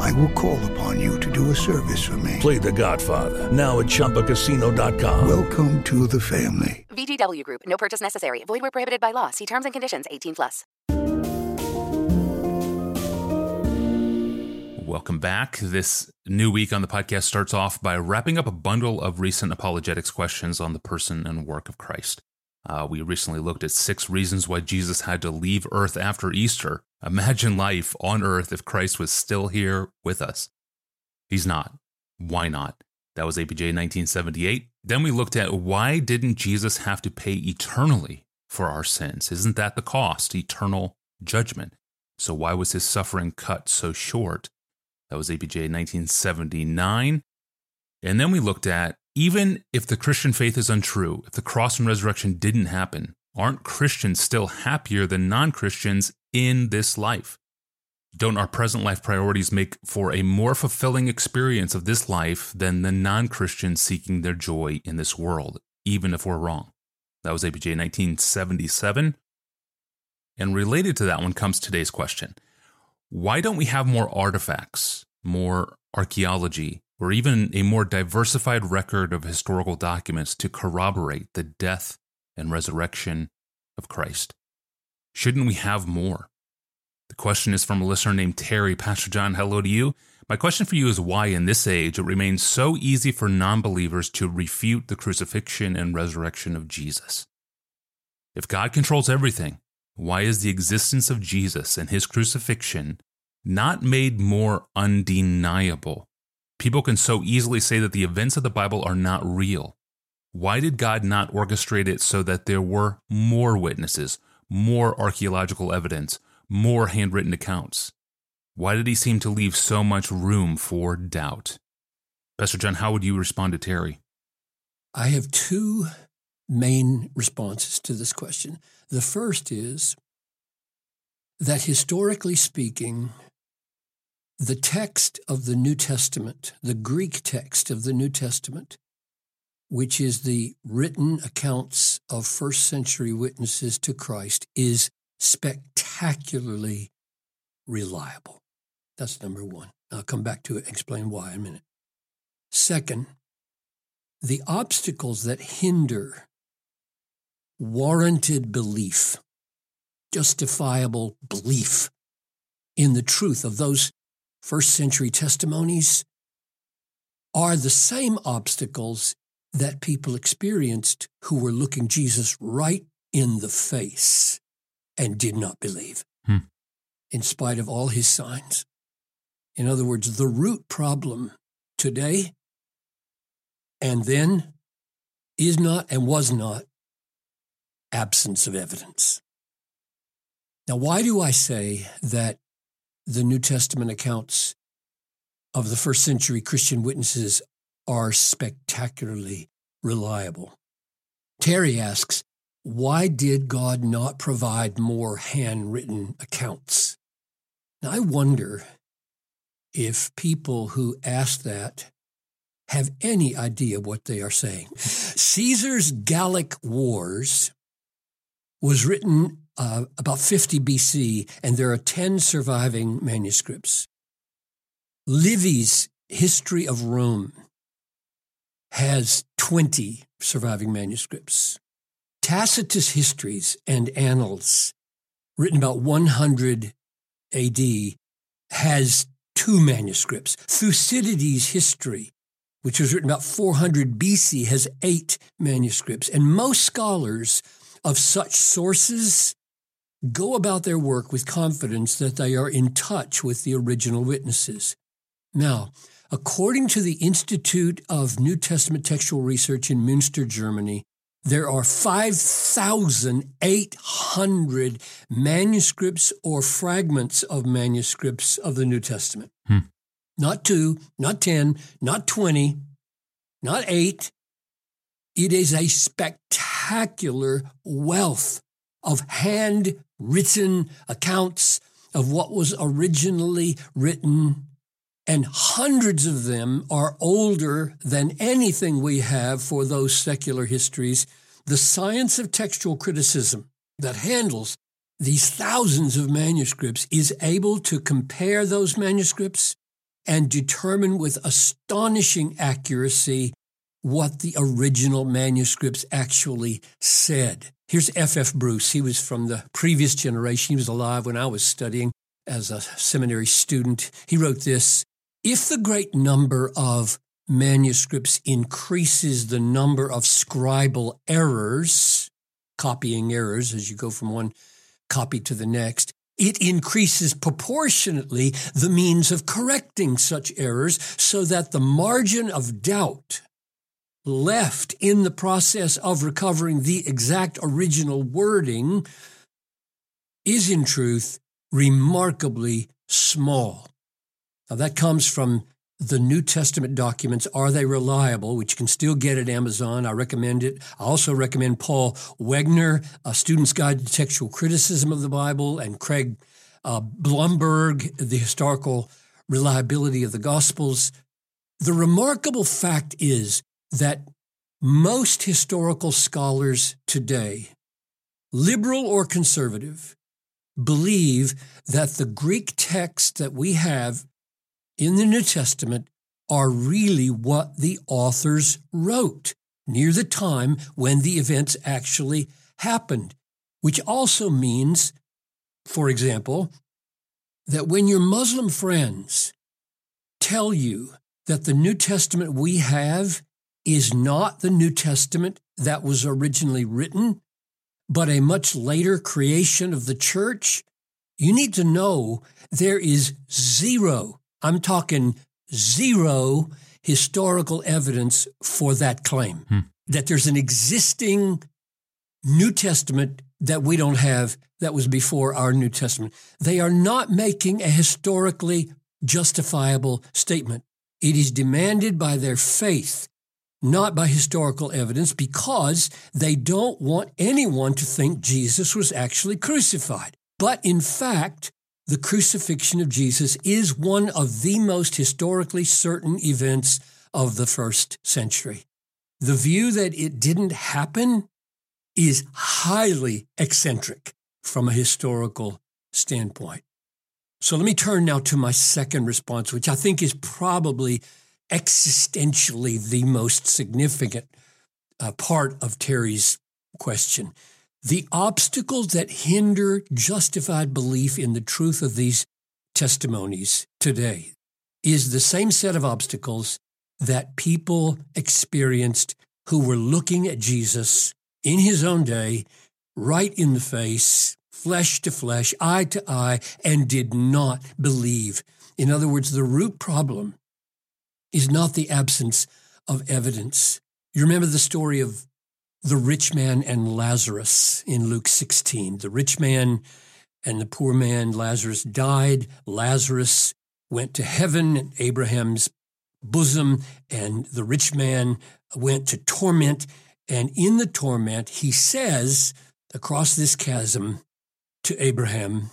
I will call upon you to do a service for me. Play The Godfather now at ChumbaCasino.com. Welcome to the family. VGW Group. No purchase necessary. Void where prohibited by law. See terms and conditions. 18 plus. Welcome back. This new week on the podcast starts off by wrapping up a bundle of recent apologetics questions on the person and work of Christ. Uh, we recently looked at six reasons why Jesus had to leave Earth after Easter. Imagine life on Earth if Christ was still here with us. He's not. Why not? That was APJ 1978. Then we looked at why didn't Jesus have to pay eternally for our sins? Isn't that the cost? Eternal judgment. So why was his suffering cut so short? That was APJ 1979. And then we looked at even if the Christian faith is untrue, if the cross and resurrection didn't happen, aren't Christians still happier than non Christians in this life? Don't our present life priorities make for a more fulfilling experience of this life than the non Christians seeking their joy in this world, even if we're wrong? That was APJ 1977. And related to that one comes today's question Why don't we have more artifacts, more archaeology, or even a more diversified record of historical documents to corroborate the death and resurrection of Christ? Shouldn't we have more? The question is from a listener named Terry. Pastor John, hello to you. My question for you is why, in this age, it remains so easy for non believers to refute the crucifixion and resurrection of Jesus. If God controls everything, why is the existence of Jesus and his crucifixion not made more undeniable? People can so easily say that the events of the Bible are not real. Why did God not orchestrate it so that there were more witnesses, more archaeological evidence, more handwritten accounts? Why did he seem to leave so much room for doubt? Pastor John, how would you respond to Terry? I have two main responses to this question. The first is that historically speaking, the text of the New Testament, the Greek text of the New Testament, which is the written accounts of first century witnesses to Christ, is spectacularly reliable. That's number one. I'll come back to it and explain why in a minute. Second, the obstacles that hinder warranted belief, justifiable belief in the truth of those first century testimonies are the same obstacles that people experienced who were looking Jesus right in the face and did not believe, hmm. in spite of all his signs. In other words, the root problem today and then is not and was not absence of evidence. Now, why do I say that the New Testament accounts of the first century Christian witnesses are spectacularly reliable? Terry asks, why did God not provide more handwritten accounts? Now, I wonder if people who ask that have any idea what they are saying. Caesar's Gallic Wars was written uh, about 50 BC, and there are 10 surviving manuscripts. Livy's History of Rome has 20 surviving manuscripts. Tacitus' Histories and Annals, written about 100 AD, has two manuscripts. Thucydides' History which was written about 400 BC, has eight manuscripts. And most scholars of such sources go about their work with confidence that they are in touch with the original witnesses. Now, according to the Institute of New Testament Textual Research in Münster, Germany, there are 5,800 manuscripts or fragments of manuscripts of the New Testament. Hmm. Not two, not 10, not 20, not eight. It is a spectacular wealth of handwritten accounts of what was originally written, and hundreds of them are older than anything we have for those secular histories. The science of textual criticism that handles these thousands of manuscripts is able to compare those manuscripts and determine with astonishing accuracy what the original manuscripts actually said. Here's F.F. Bruce. He was from the previous generation. He was alive when I was studying as a seminary student. He wrote this If the great number of manuscripts increases the number of scribal errors, copying errors as you go from one copy to the next, it increases proportionately the means of correcting such errors so that the margin of doubt left in the process of recovering the exact original wording is in truth remarkably small. That comes from the New Testament documents. Are they reliable? Which you can still get at Amazon. I recommend it. I also recommend Paul Wegner, A Student's Guide to Textual Criticism of the Bible, and Craig uh, Blomberg, The Historical Reliability of the Gospels. The remarkable fact is that most historical scholars today, liberal or conservative, believe that the Greek text that we have in the New Testament are really what the authors wrote near the time when the events actually happened, which also means, for example, that when your Muslim friends tell you that the New Testament we have is not the New Testament that was originally written, but a much later creation of the church, you need to know there is zero, I'm talking zero historical evidence for that claim. Hmm. That there's an existing New Testament that we don't have that was before our New Testament. They are not making a historically justifiable statement. It is demanded by their faith not by historical evidence, because they don't want anyone to think Jesus was actually crucified. But in fact, the crucifixion of Jesus is one of the most historically certain events of the first century. The view that it didn't happen is highly eccentric from a historical standpoint. So let me turn now to my second response, which I think is probably existentially the most significant uh, part of Terry's question. The obstacles that hinder justified belief in the truth of these testimonies today is the same set of obstacles that people experienced who were looking at Jesus in his own day, right in the face, flesh to flesh, eye to eye, and did not believe. In other words, the root problem is not the absence of evidence. You remember the story of the rich man and Lazarus in Luke 16. The rich man and the poor man, Lazarus, died. Lazarus went to heaven, Abraham's bosom, and the rich man went to torment. And in the torment, he says across this chasm to Abraham,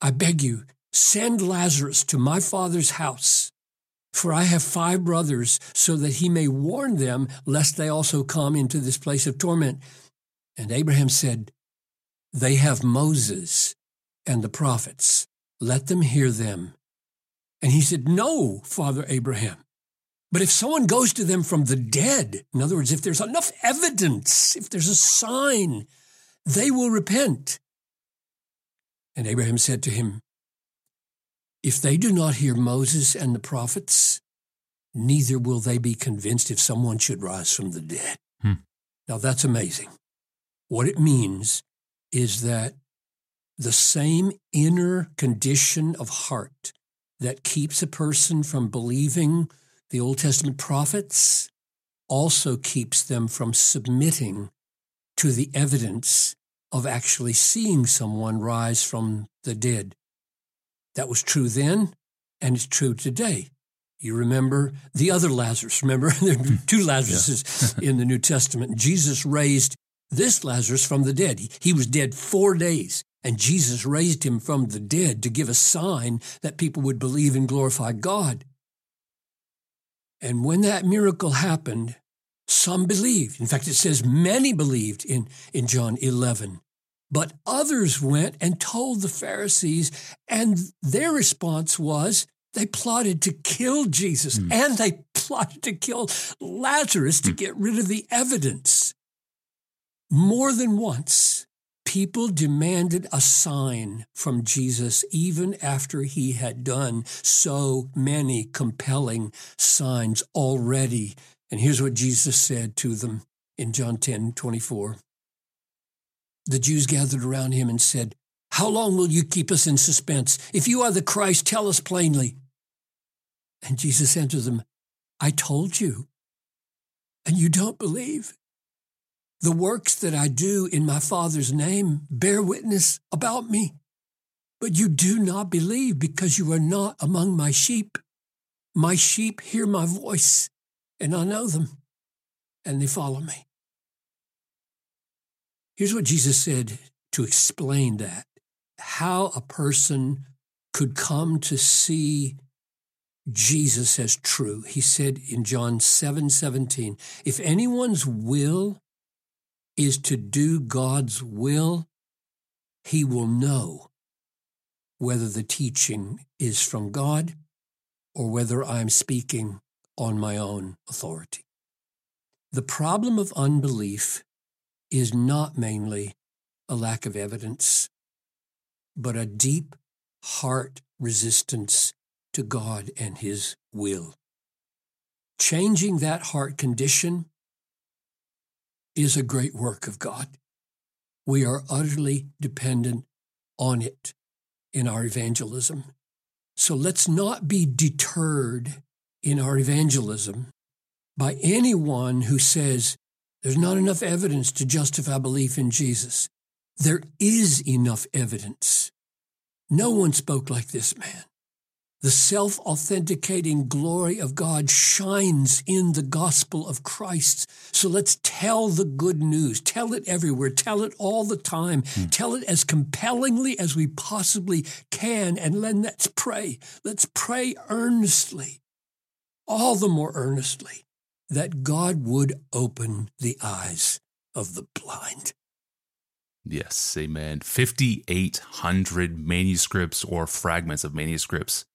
I beg you, send Lazarus to my father's house for I have five brothers, so that he may warn them, lest they also come into this place of torment. And Abraham said, They have Moses and the prophets. Let them hear them. And he said, No, Father Abraham. But if someone goes to them from the dead, in other words, if there's enough evidence, if there's a sign, they will repent. And Abraham said to him, if they do not hear Moses and the prophets, neither will they be convinced if someone should rise from the dead. Hmm. Now that's amazing. What it means is that the same inner condition of heart that keeps a person from believing the Old Testament prophets also keeps them from submitting to the evidence of actually seeing someone rise from the dead. That was true then, and it's true today. You remember the other Lazarus. Remember, there are hmm. two Lazaruses in the New Testament. Jesus raised this Lazarus from the dead. He, he was dead four days, and Jesus raised him from the dead to give a sign that people would believe and glorify God. And when that miracle happened, some believed. In fact, it says many believed in, in John 11. But others went and told the Pharisees, and their response was they plotted to kill Jesus mm. and they plotted to kill Lazarus to mm. get rid of the evidence. More than once, people demanded a sign from Jesus even after he had done so many compelling signs already. And here's what Jesus said to them in John 10 24 the Jews gathered around him and said, How long will you keep us in suspense? If you are the Christ, tell us plainly. And Jesus answered them, I told you, and you don't believe. The works that I do in my Father's name bear witness about me, but you do not believe because you are not among my sheep. My sheep hear my voice, and I know them, and they follow me. Here's what Jesus said to explain that how a person could come to see Jesus as true. He said in John 7 17, if anyone's will is to do God's will, he will know whether the teaching is from God or whether I'm speaking on my own authority. The problem of unbelief is not mainly a lack of evidence, but a deep heart resistance to God and His will. Changing that heart condition is a great work of God. We are utterly dependent on it in our evangelism. So let's not be deterred in our evangelism by anyone who says, there's not enough evidence to justify belief in Jesus. There is enough evidence. No one spoke like this man. The self authenticating glory of God shines in the gospel of Christ. So let's tell the good news. Tell it everywhere. Tell it all the time. Hmm. Tell it as compellingly as we possibly can. And then let's pray. Let's pray earnestly, all the more earnestly, that God would open the eyes of the blind. Yes, amen. 5,800 manuscripts or fragments of manuscripts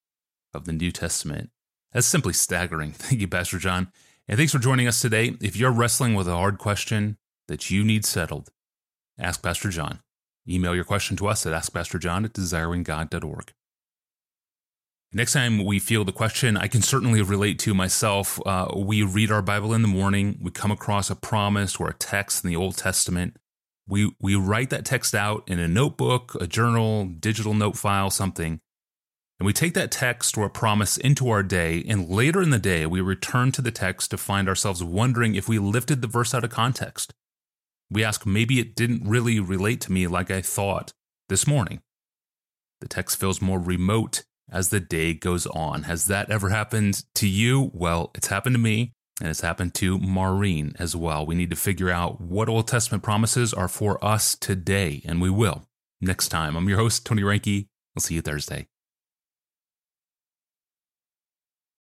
of the New Testament. That's simply staggering. Thank you, Pastor John. And thanks for joining us today. If you're wrestling with a hard question that you need settled, ask Pastor John. Email your question to us at askpastorjohn at desiringgod.org. Next time we feel the question, I can certainly relate to myself. Uh, we read our Bible in the morning, we come across a promise or a text in the Old Testament. We, we write that text out in a notebook, a journal, digital note file, something. And we take that text or a promise into our day, and later in the day, we return to the text to find ourselves wondering if we lifted the verse out of context. We ask, maybe it didn't really relate to me like I thought this morning. The text feels more remote as the day goes on. Has that ever happened to you? Well, it's happened to me. And it's happened to Maureen as well. We need to figure out what Old Testament promises are for us today, and we will next time. I'm your host, Tony Reinke. I'll see you Thursday.